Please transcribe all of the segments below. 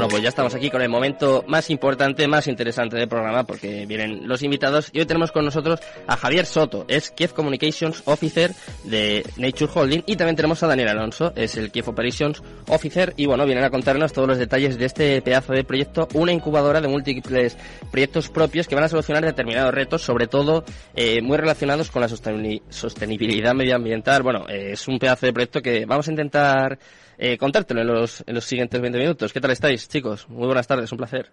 Bueno, pues ya estamos aquí con el momento más importante, más interesante del programa, porque vienen los invitados. Y hoy tenemos con nosotros a Javier Soto, es Kiev Communications Officer de Nature Holding. Y también tenemos a Daniel Alonso, es el Kiev Operations Officer. Y bueno, vienen a contarnos todos los detalles de este pedazo de proyecto, una incubadora de múltiples proyectos propios que van a solucionar determinados retos, sobre todo eh, muy relacionados con la sostenibilidad medioambiental. Bueno, eh, es un pedazo de proyecto que vamos a intentar eh, contártelo en los, en los siguientes 20 minutos. ¿Qué tal estáis, chicos? Muy buenas tardes, un placer.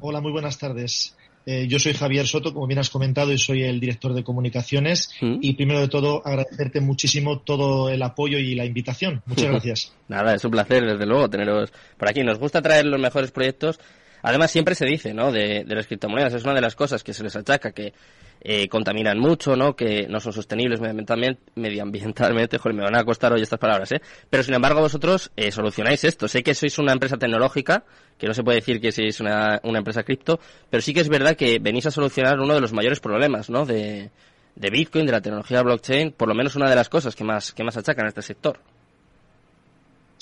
Hola, muy buenas tardes. Eh, yo soy Javier Soto, como bien has comentado, y soy el director de comunicaciones. ¿Mm? Y primero de todo, agradecerte muchísimo todo el apoyo y la invitación. Muchas gracias. Nada, es un placer, desde luego, teneros por aquí. Nos gusta traer los mejores proyectos. Además, siempre se dice, ¿no? De, las criptomonedas, es una de las cosas que se les achaca, que eh, contaminan mucho, ¿no? Que no son sostenibles medioambientalmente, medioambientalmente, joder, me van a costar hoy estas palabras, ¿eh? Pero sin embargo vosotros eh, solucionáis esto. Sé que sois una empresa tecnológica, que no se puede decir que sois una, una empresa cripto, pero sí que es verdad que venís a solucionar uno de los mayores problemas, ¿no? De, de Bitcoin, de la tecnología blockchain, por lo menos una de las cosas que más, que más achacan a este sector.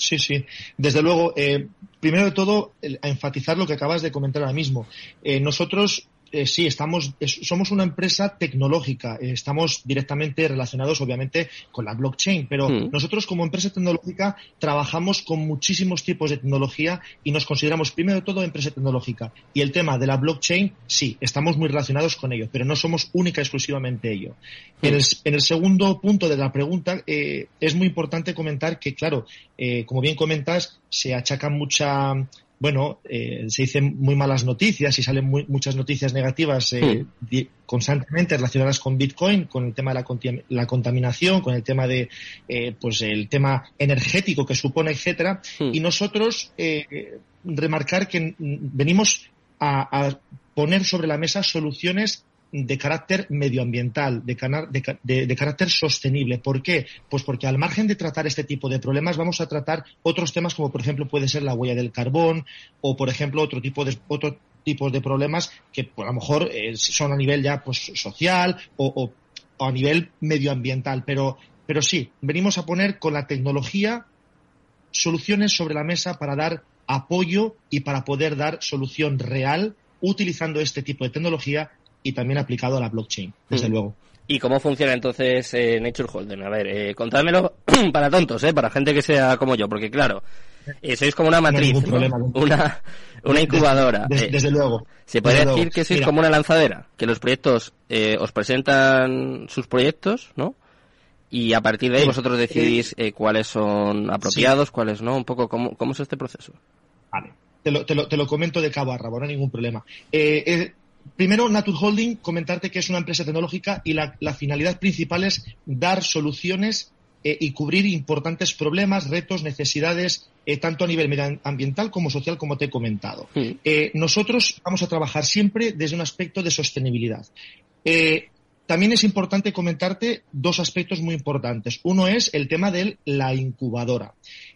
Sí, sí. Desde luego, eh, primero de todo, a enfatizar lo que acabas de comentar ahora mismo. Eh, nosotros eh, sí, estamos, somos una empresa tecnológica, eh, estamos directamente relacionados obviamente con la blockchain, pero mm. nosotros como empresa tecnológica trabajamos con muchísimos tipos de tecnología y nos consideramos primero de todo empresa tecnológica. Y el tema de la blockchain, sí, estamos muy relacionados con ello, pero no somos única y exclusivamente ello. Mm. En, el, segundo punto de la pregunta, eh, es muy importante comentar que, claro, como bien comentas, se achaca mucha bueno, eh, se dicen muy malas noticias y salen muchas noticias negativas eh, constantemente relacionadas con Bitcoin, con el tema de la, contaminación, con el tema de, eh, pues el tema energético que supone, etcétera. Hmm. Y nosotros remarcar que venimos a poner sobre la mesa soluciones de carácter medioambiental, de, de, carácter sostenible. ¿Por qué? Pues porque al margen de tratar este tipo de problemas vamos a tratar otros temas como por ejemplo puede ser la huella del carbón o por ejemplo otro tipo de otro tipos de problemas que pues, a lo mejor eh, son a nivel ya pues social o, a nivel medioambiental. Pero, pero sí, venimos a poner con la tecnología soluciones sobre la mesa para dar apoyo y para poder dar solución real utilizando este tipo de tecnología y también aplicado a la blockchain, desde mm. luego. ¿Y cómo funciona entonces eh, Nature Holding? A ver, eh, contádmelo para tontos, ¿eh? para gente que sea como yo, porque claro, eh, sois como una matriz, una, una incubadora. Eh, desde, luego. Se puede decir que sois como una lanzadera, que los proyectos os presentan sus proyectos, ¿no? Y a partir de ahí vosotros decidís cuáles son apropiados, cuáles no, un poco cómo, cómo es este proceso. Vale. Te lo, te lo, te lo comento de cabo a rabo, no hay ningún problema. Eh, Primero, Nature Holding, comentarte que es una empresa tecnológica y la, finalidad principal es dar soluciones eh, y cubrir importantes problemas, retos, necesidades, eh, tanto a nivel medioambiental como social, como te he comentado. Eh, nosotros vamos a trabajar siempre desde un aspecto de sostenibilidad. También es importante comentarte dos aspectos muy importantes. Uno es el tema de la incubadora.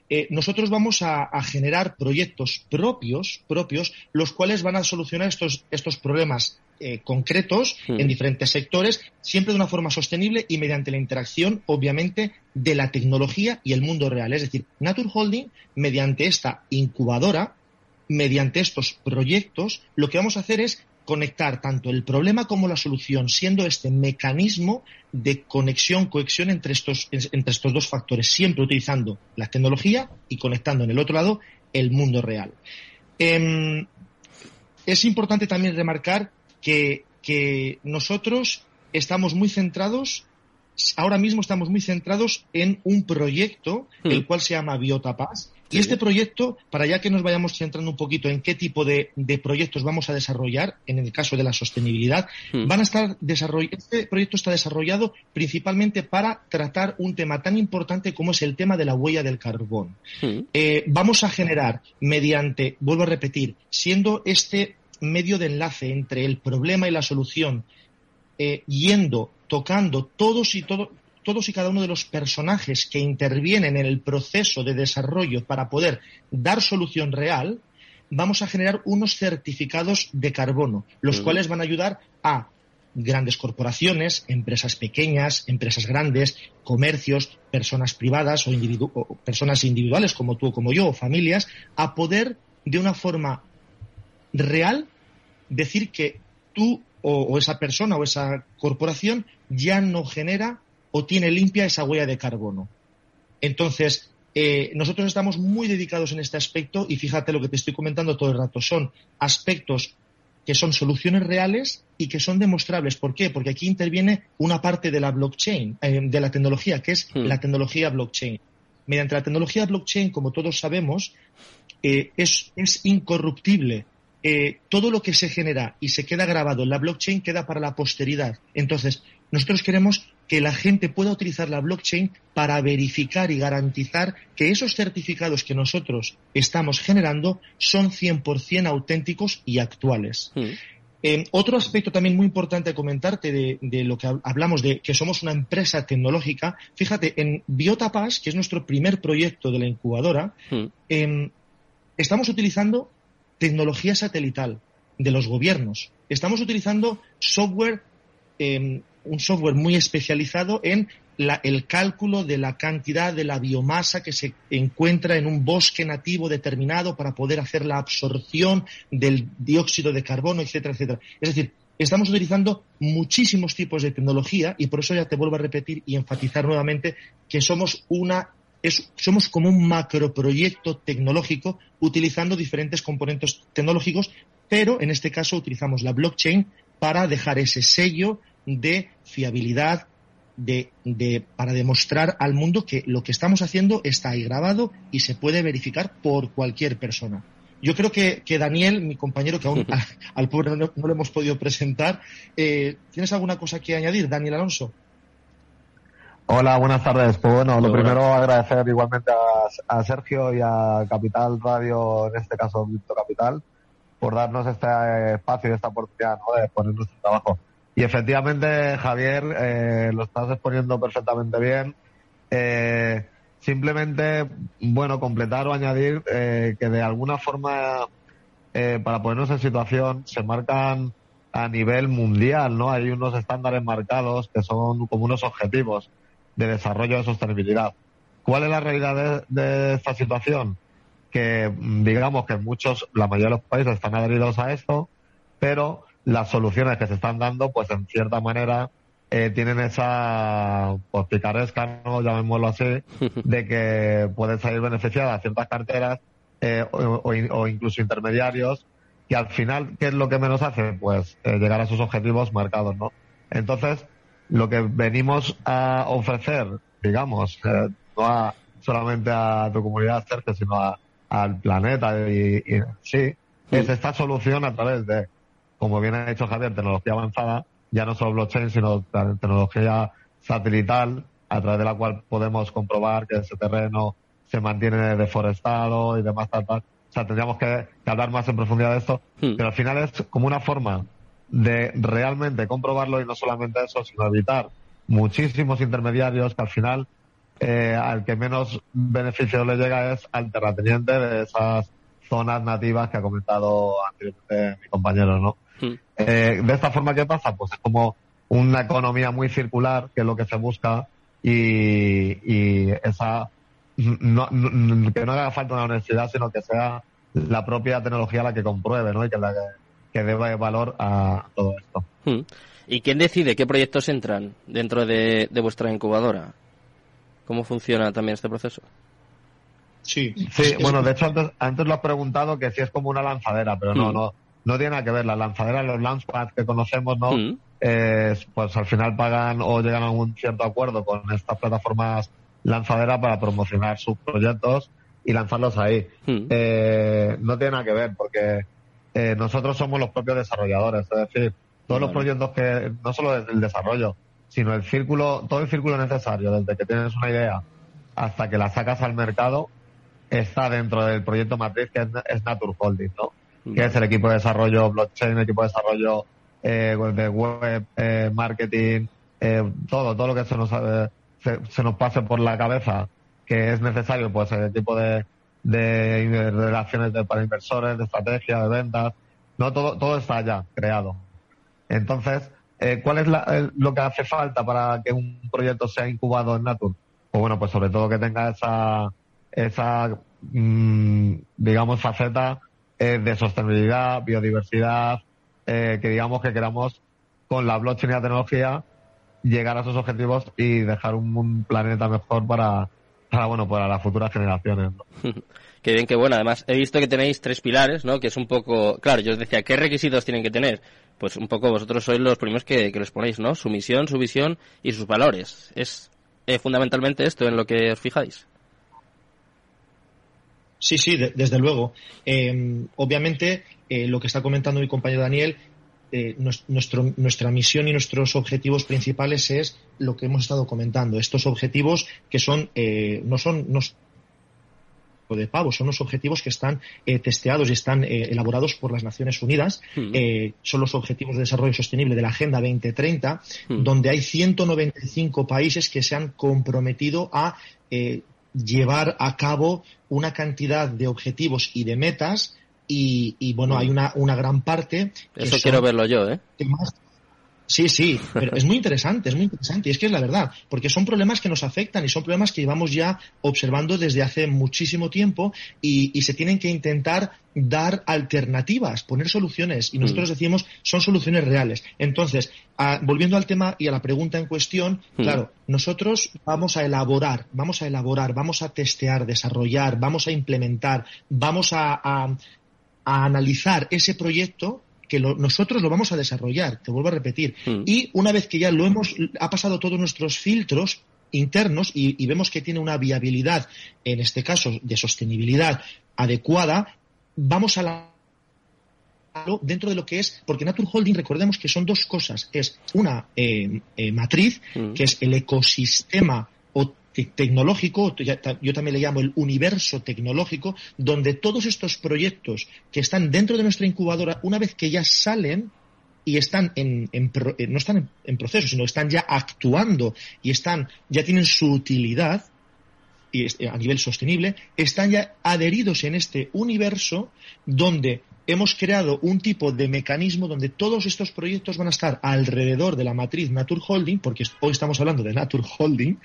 Eh, nosotros vamos a, generar proyectos propios, propios, los cuales van a solucionar estos, estos problemas eh, concretos hmm. en diferentes sectores, siempre de una forma sostenible y mediante la interacción, obviamente, de la tecnología y el mundo real. Es decir, Nature Holding, mediante esta incubadora, mediante estos proyectos, lo que vamos a hacer es conectar tanto el problema como la solución, siendo este mecanismo de conexión, cohesión entre estos, entre estos dos factores, siempre utilizando la tecnología y conectando en el otro lado el mundo real. Em, es importante también remarcar que, que nosotros estamos muy centrados ahora mismo estamos muy centrados en un proyecto, el hmm. cual se llama Biotapas. Y este proyecto, para ya que nos vayamos centrando un poquito en qué tipo de, proyectos vamos a desarrollar, en el caso de la sostenibilidad, hmm. van a estar este proyecto está desarrollado principalmente para tratar un tema tan importante como es el tema de la huella del carbón. Hmm. Eh, vamos a generar mediante, vuelvo a repetir, siendo este medio de enlace entre el problema y la solución, eh, yendo tocando todos y todos y cada uno de los personajes que intervienen en el proceso de desarrollo para poder dar solución real, vamos a generar unos certificados de carbono, los cuales van a ayudar a grandes corporaciones, empresas pequeñas, empresas grandes, comercios, personas privadas o, personas individuales como tú o como yo, o familias, a poder de una forma real decir que tú o, esa persona o esa corporación ya no genera o tiene limpia esa huella de carbono. Entonces, eh, nosotros estamos muy dedicados en este aspecto y fíjate lo que te estoy comentando todo el rato. Son aspectos que son soluciones reales y que son demostrables. ¿Por qué? Porque aquí interviene una parte de la blockchain, eh, de la tecnología, que es hmm. la tecnología blockchain. Mediante la tecnología blockchain, como todos sabemos, eh, es, es, incorruptible. Eh, todo lo que se genera y se queda grabado en la blockchain queda para la posteridad. Entonces, nosotros queremos que la gente pueda utilizar la blockchain para verificar y garantizar que esos certificados que nosotros estamos generando son 100% auténticos y actuales. Hmm. Eh, otro aspecto también muy importante a comentarte de, lo que hablamos de que somos una empresa tecnológica, fíjate, en Biotapas, que es nuestro primer proyecto de la incubadora, hmm. em, estamos utilizando tecnología satelital de los gobiernos. Estamos utilizando software em, un software muy especializado en el cálculo de la cantidad de la biomasa que se encuentra en un bosque nativo determinado para poder hacer la absorción del dióxido de carbono, etcétera, etcétera. Es decir, estamos utilizando muchísimos tipos de tecnología y por eso ya te vuelvo a repetir y enfatizar nuevamente que somos una somos como un macroproyecto tecnológico utilizando diferentes componentes tecnológicos, pero en este caso utilizamos la blockchain para dejar ese sello de fiabilidad, de, para demostrar al mundo que lo que estamos haciendo está ahí grabado y se puede verificar por cualquier persona. Yo creo que, Daniel, mi compañero, que aún al pobre no, lo hemos podido presentar, eh, ¿tienes alguna cosa que añadir, Daniel Alonso? Hola, buenas tardes. Pues bueno, lo primero agradecer igualmente a, Sergio y a Capital Radio, en este caso Víctor Capital, por darnos este espacio y esta oportunidad de poner nuestro trabajo. Y efectivamente, Javier, eh, lo estás exponiendo perfectamente bien. Eh, simplemente, bueno, completar o añadir eh, que de alguna forma, para ponernos en situación, se marcan a nivel mundial, ¿no? Hay unos estándares marcados que son como unos objetivos de desarrollo de sostenibilidad. ¿Cuál es la realidad de, esta situación? Que digamos que muchos, la mayoría de los países están adheridos a esto, pero las soluciones que se están dando, pues en cierta manera eh, tienen esa pues, picaresca, ¿no? llamémoslo así, de que pueden salir beneficiadas ciertas carteras eh, o, incluso intermediarios, que al final, ¿qué es lo que menos hace? Pues eh, llegar a sus objetivos marcados, ¿no? Entonces, lo que venimos a ofrecer, digamos, no solamente a tu comunidad cerca, sino al planeta y, y sí, es esta solución a través de como bien ha dicho Javier, tecnología avanzada, ya no solo blockchain, sino tecnología satelital, a través de la cual podemos comprobar que ese terreno se mantiene deforestado y demás, tal, O sea, tendríamos que, hablar más en profundidad de esto, hmm. pero al final es como una forma de realmente comprobarlo y no solamente eso, sino evitar muchísimos intermediarios que al final eh, al que menos beneficio le llega es al terrateniente de esas zonas nativas que ha comentado anteriormente mi compañero, ¿no? Eh, de esta forma, ¿qué pasa? Pues es como una economía muy circular, que es lo que se busca, y, esa no, que no haga falta una universidad, sino que sea la propia tecnología la que compruebe, ¿no? Y que, la que, deba valor a todo esto. ¿Y quién decide qué proyectos entran dentro de, vuestra incubadora? ¿Cómo funciona también este proceso? Sí, sí bueno, de hecho antes, antes lo has preguntado que si es como una lanzadera, pero no, no no tiene nada que ver. Las lanzaderas, los launchpads que conocemos, ¿no? Mm. pues al final pagan o llegan a un cierto acuerdo con estas plataformas lanzaderas para promocionar sus proyectos y lanzarlos ahí. Mm. Eh, no tiene nada que ver porque eh, nosotros somos los propios desarrolladores, es decir, todos los proyectos que, no solo desde el desarrollo, sino el círculo, todo el círculo necesario, desde que tienes una idea hasta que la sacas al mercado, está dentro del proyecto matriz que es, es Nature Holding, ¿no? Que es el equipo de desarrollo blockchain, el equipo de desarrollo eh, de web, eh, marketing, eh, todo, todo lo que se nos, se, nos pase por la cabeza que es necesario, pues el tipo de, de relaciones de, para inversores, de estrategia, de ventas, no todo, todo está ya creado. Entonces, Eh, ¿Cuál es lo que hace falta para que un proyecto sea incubado en Natur? Pues bueno, pues sobre todo que tenga esa, esa mm, digamos, faceta eh, de sostenibilidad, biodiversidad, eh, que digamos que queramos con la blockchain y la tecnología llegar a esos objetivos y dejar un, planeta mejor para, bueno, para las futuras generaciones. Qué bien, qué bueno. Además, he visto que tenéis tres pilares, ¿no? Que es un poco... Claro, yo os decía, ¿qué requisitos tienen que tener? Pues un poco vosotros sois los primeros que, que los ponéis, ¿no? Su misión, su visión y sus valores. ¿Es eh, fundamentalmente esto en lo que os fijáis? Sí, sí, desde luego. Em, obviamente, eh, lo que está comentando mi compañero Daniel, eh, nuestro, nuestra misión y nuestros objetivos principales es lo que hemos estado comentando. Estos objetivos que son, no son, no de pavo, son los objetivos que están testeados y están elaborados por las Naciones Unidas. Hmm. son los objetivos de desarrollo sostenible de la Agenda 2030, hmm. donde hay 195 países que se han comprometido a llevar a cabo una cantidad de objetivos y de metas y, bueno, hay una, una gran parte. Eso quiero verlo yo, ¿eh? Sí, sí, pero es muy interesante, es muy interesante. Y es que es la verdad, porque son problemas que nos afectan y son problemas que llevamos ya observando desde hace muchísimo tiempo y, se tienen que intentar dar alternativas, poner soluciones. Y nosotros mm. decimos, son soluciones reales. Entonces, volviendo al tema y a la pregunta en cuestión, mm. claro, nosotros vamos a elaborar, vamos a elaborar, vamos a testear, desarrollar, vamos a implementar, vamos a analizar ese proyecto que nosotros lo vamos a desarrollar, te vuelvo a repetir. Mm. Y una vez que ya lo hemos, ha pasado todos nuestros filtros internos y, vemos que tiene una viabilidad, en este caso de sostenibilidad adecuada, vamos a la dentro de lo que es, porque Nature Holding, recordemos que son dos cosas, es una eh, eh, matriz, mm. que es el ecosistema tecnológico, yo también le llamo el universo tecnológico, donde todos estos proyectos que están dentro de nuestra incubadora, una vez que ya salen y están en, eh, no están en, proceso, sino están ya actuando y están, ya tienen su utilidad y eh, a nivel sostenible, están ya adheridos en este universo donde hemos creado un tipo de mecanismo donde todos estos proyectos van a estar alrededor de la matriz Nature Holding, porque hoy estamos hablando de Nature Holding,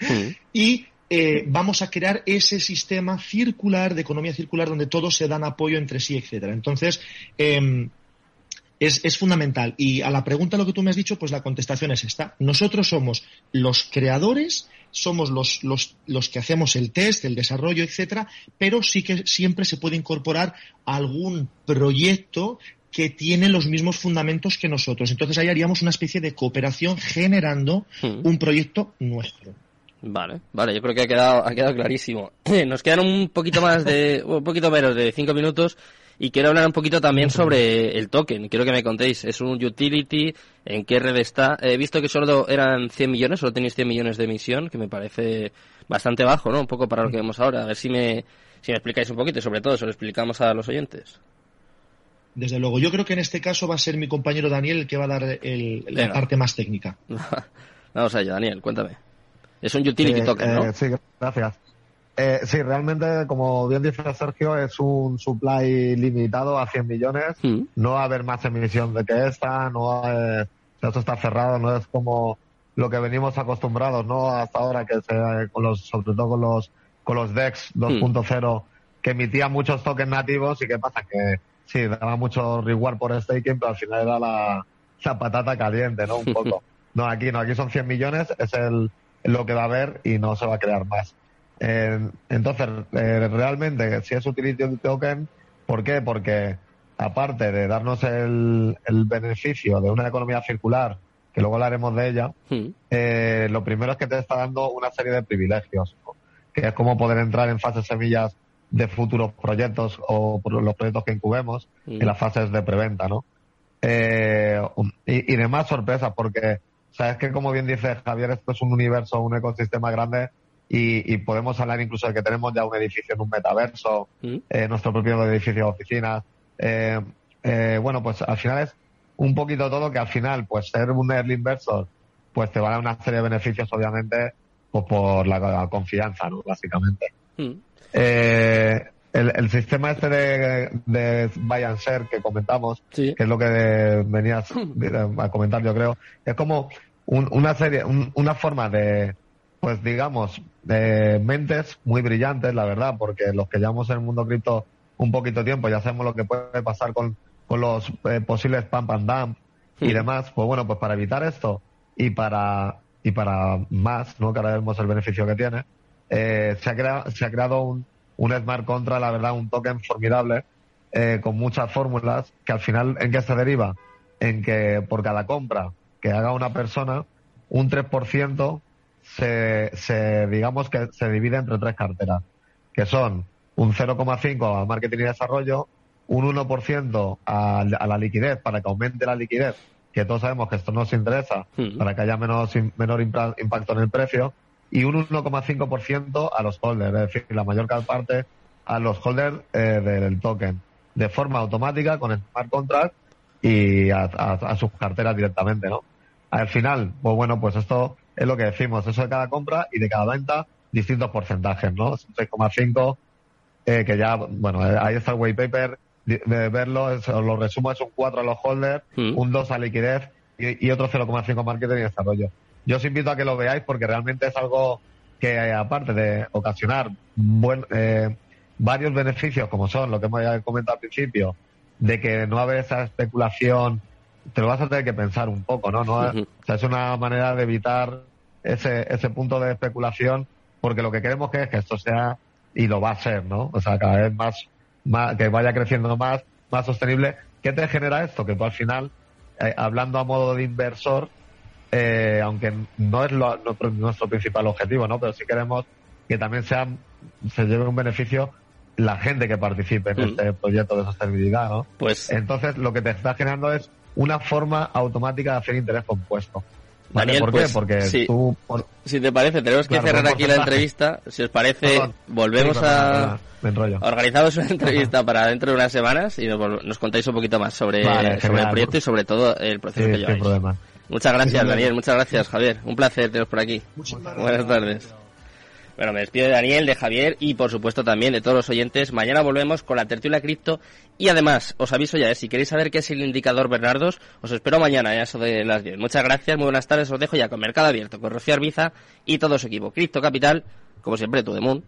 y eh, vamos a crear ese sistema circular, de economía circular, donde todos se dan apoyo entre sí, etcétera. Entonces, em, es, es, fundamental. Y a la pregunta lo que tú me has dicho, pues la contestación es esta. Nosotros somos los creadores, somos los, los, los que hacemos el test, el desarrollo, etcétera, pero sí que siempre se puede incorporar algún proyecto que tiene los mismos fundamentos que nosotros. Entonces ahí haríamos una especie de cooperación generando hmm. un proyecto nuestro. Vale, vale, yo creo que ha quedado, ha quedado clarísimo. Nos quedan un poquito más de, un poquito menos de cinco minutos y quiero hablar un poquito también sobre el token. Quiero que me contéis, ¿es un utility? ¿En qué red está? He visto que solo eran 100 millones, solo tenéis 100 millones de emisión, que me parece bastante bajo, ¿no? Un poco para lo que vemos ahora. A ver si me, si me explicáis un poquito y sobre todo se lo explicamos a los oyentes. Desde luego, yo creo que en este caso va a ser mi compañero Daniel el que va a dar el, la parte más técnica. Vamos allá, Daniel, cuéntame. Es un utility eh, token, ¿no? Eh, sí, gracias. Eh, sí, realmente, como bien dice Sergio, es un supply limitado a 100 millones. Mm. No va a haber más emisión de que esta, no eh, esto está cerrado, no es como lo que venimos acostumbrados, ¿no? Hasta ahora, que se, con los, sobre todo con los, con los DEX 2.0, que emitían muchos tokens nativos y qué pasa que sí, daba mucho reward por staking, pero al final era la, la patata caliente, ¿no? Un poco. No, aquí no, aquí son 100 millones, es el, lo que va a haber y no se va a crear más. Eh, entonces, eh, realmente, si es utility token, ¿por qué? Porque aparte de darnos el, beneficio de una economía circular, que luego hablaremos de ella, hmm. eh, lo primero es que te está dando una serie de privilegios, que es como poder entrar en fases semillas de futuros proyectos o los proyectos que incubemos en hmm. las fases de preventa, ¿no? y, y demás sorpresas, porque sabes que como bien dice Javier, esto es un universo, un ecosistema grande y, podemos hablar incluso de que tenemos ya un edificio en un metaverso, mm. eh, nuestro propio edificio de oficinas. Eh, eh, bueno, pues al final es un poquito todo que al final, pues ser un early inversor, pues te va a dar una serie de beneficios, obviamente, pues por la, confianza, ¿no? Básicamente. Mm. el, sistema este de, de buy and share que comentamos, que es lo que venías a comentar, yo creo, es como una serie, una forma de, pues digamos, de mentes muy brillantes, la verdad, porque los que llevamos en el mundo cripto un poquito tiempo ya sabemos lo que puede pasar con, con los eh, posibles pump and dump y demás, pues bueno, pues para evitar esto y para y para más, ¿no? Que ahora vemos el beneficio que tiene, eh, se, ha creado, se ha creado un, un smart contra, la verdad, un token formidable, eh, con muchas fórmulas, que al final, ¿en qué se deriva? En que por cada compra que haga una persona, un 3% se, se, digamos que se divide entre tres carteras, que son un 0,5 a marketing y desarrollo, un 1% a, a la liquidez para que aumente la liquidez, que todos sabemos que esto nos interesa, hmm. para que haya menos, menor impacto en el precio, y un 1,5% a los holders, es decir, la mayor parte a los holders eh, del token, de forma automática con el smart contract y a, sus carteras directamente, ¿no? Al final, pues bueno, pues esto es lo que decimos, eso de cada compra y de cada venta, distintos porcentajes, ¿no? 6,5, eh, que ya, bueno, eh, ahí está el white paper, de, verlo, lo resumo, es un 4 a los holders, mm. un 2 a liquidez y, y otro 0,5 marketing y desarrollo yo os invito a que lo veáis porque realmente es algo que, aparte de ocasionar buen, eh, varios beneficios, como son lo que hemos comentado al principio, de que no haber esa especulación, te lo vas a tener que pensar un poco, ¿no? no o sea, es una manera de evitar ese, ese punto de especulación, porque lo que queremos que es que esto sea, y lo va a ser, ¿no? O sea, cada vez más, más que vaya creciendo más, más sostenible. ¿Qué te genera esto? Que tú al final, eh, hablando a modo de inversor, eh, aunque no es nuestro, principal objetivo, ¿no? Pero sí queremos que también sea, se lleve un beneficio la gente que participe en mm. este proyecto de sostenibilidad, ¿no? Pues. Entonces, lo que te está generando es una forma automática de hacer interés compuesto. Daniel, ¿Por qué? Pues, Porque si, tú... Si te parece, tenemos que cerrar aquí la entrevista. Si os parece, volvemos a... Organizamos una entrevista para dentro de unas semanas y nos, contáis un poquito más sobre, sobre el proyecto y sobre todo el proceso que lleváis. Problema. Muchas gracias, Daniel. Muchas gracias, Javier. Un placer teneros por aquí. Buenas tardes. Bueno, me despido de Daniel, de Javier y por supuesto también de todos los oyentes. Mañana volvemos con la tertulia cripto y además os aviso ya, ¿eh? si queréis saber qué es el indicador Bernardos, os espero mañana, a eso de las 10. Muchas gracias, muy buenas tardes, os dejo ya con Mercado Abierto, con Rocío Arbiza y todo su equipo. Cripto Capital, como siempre, Moon.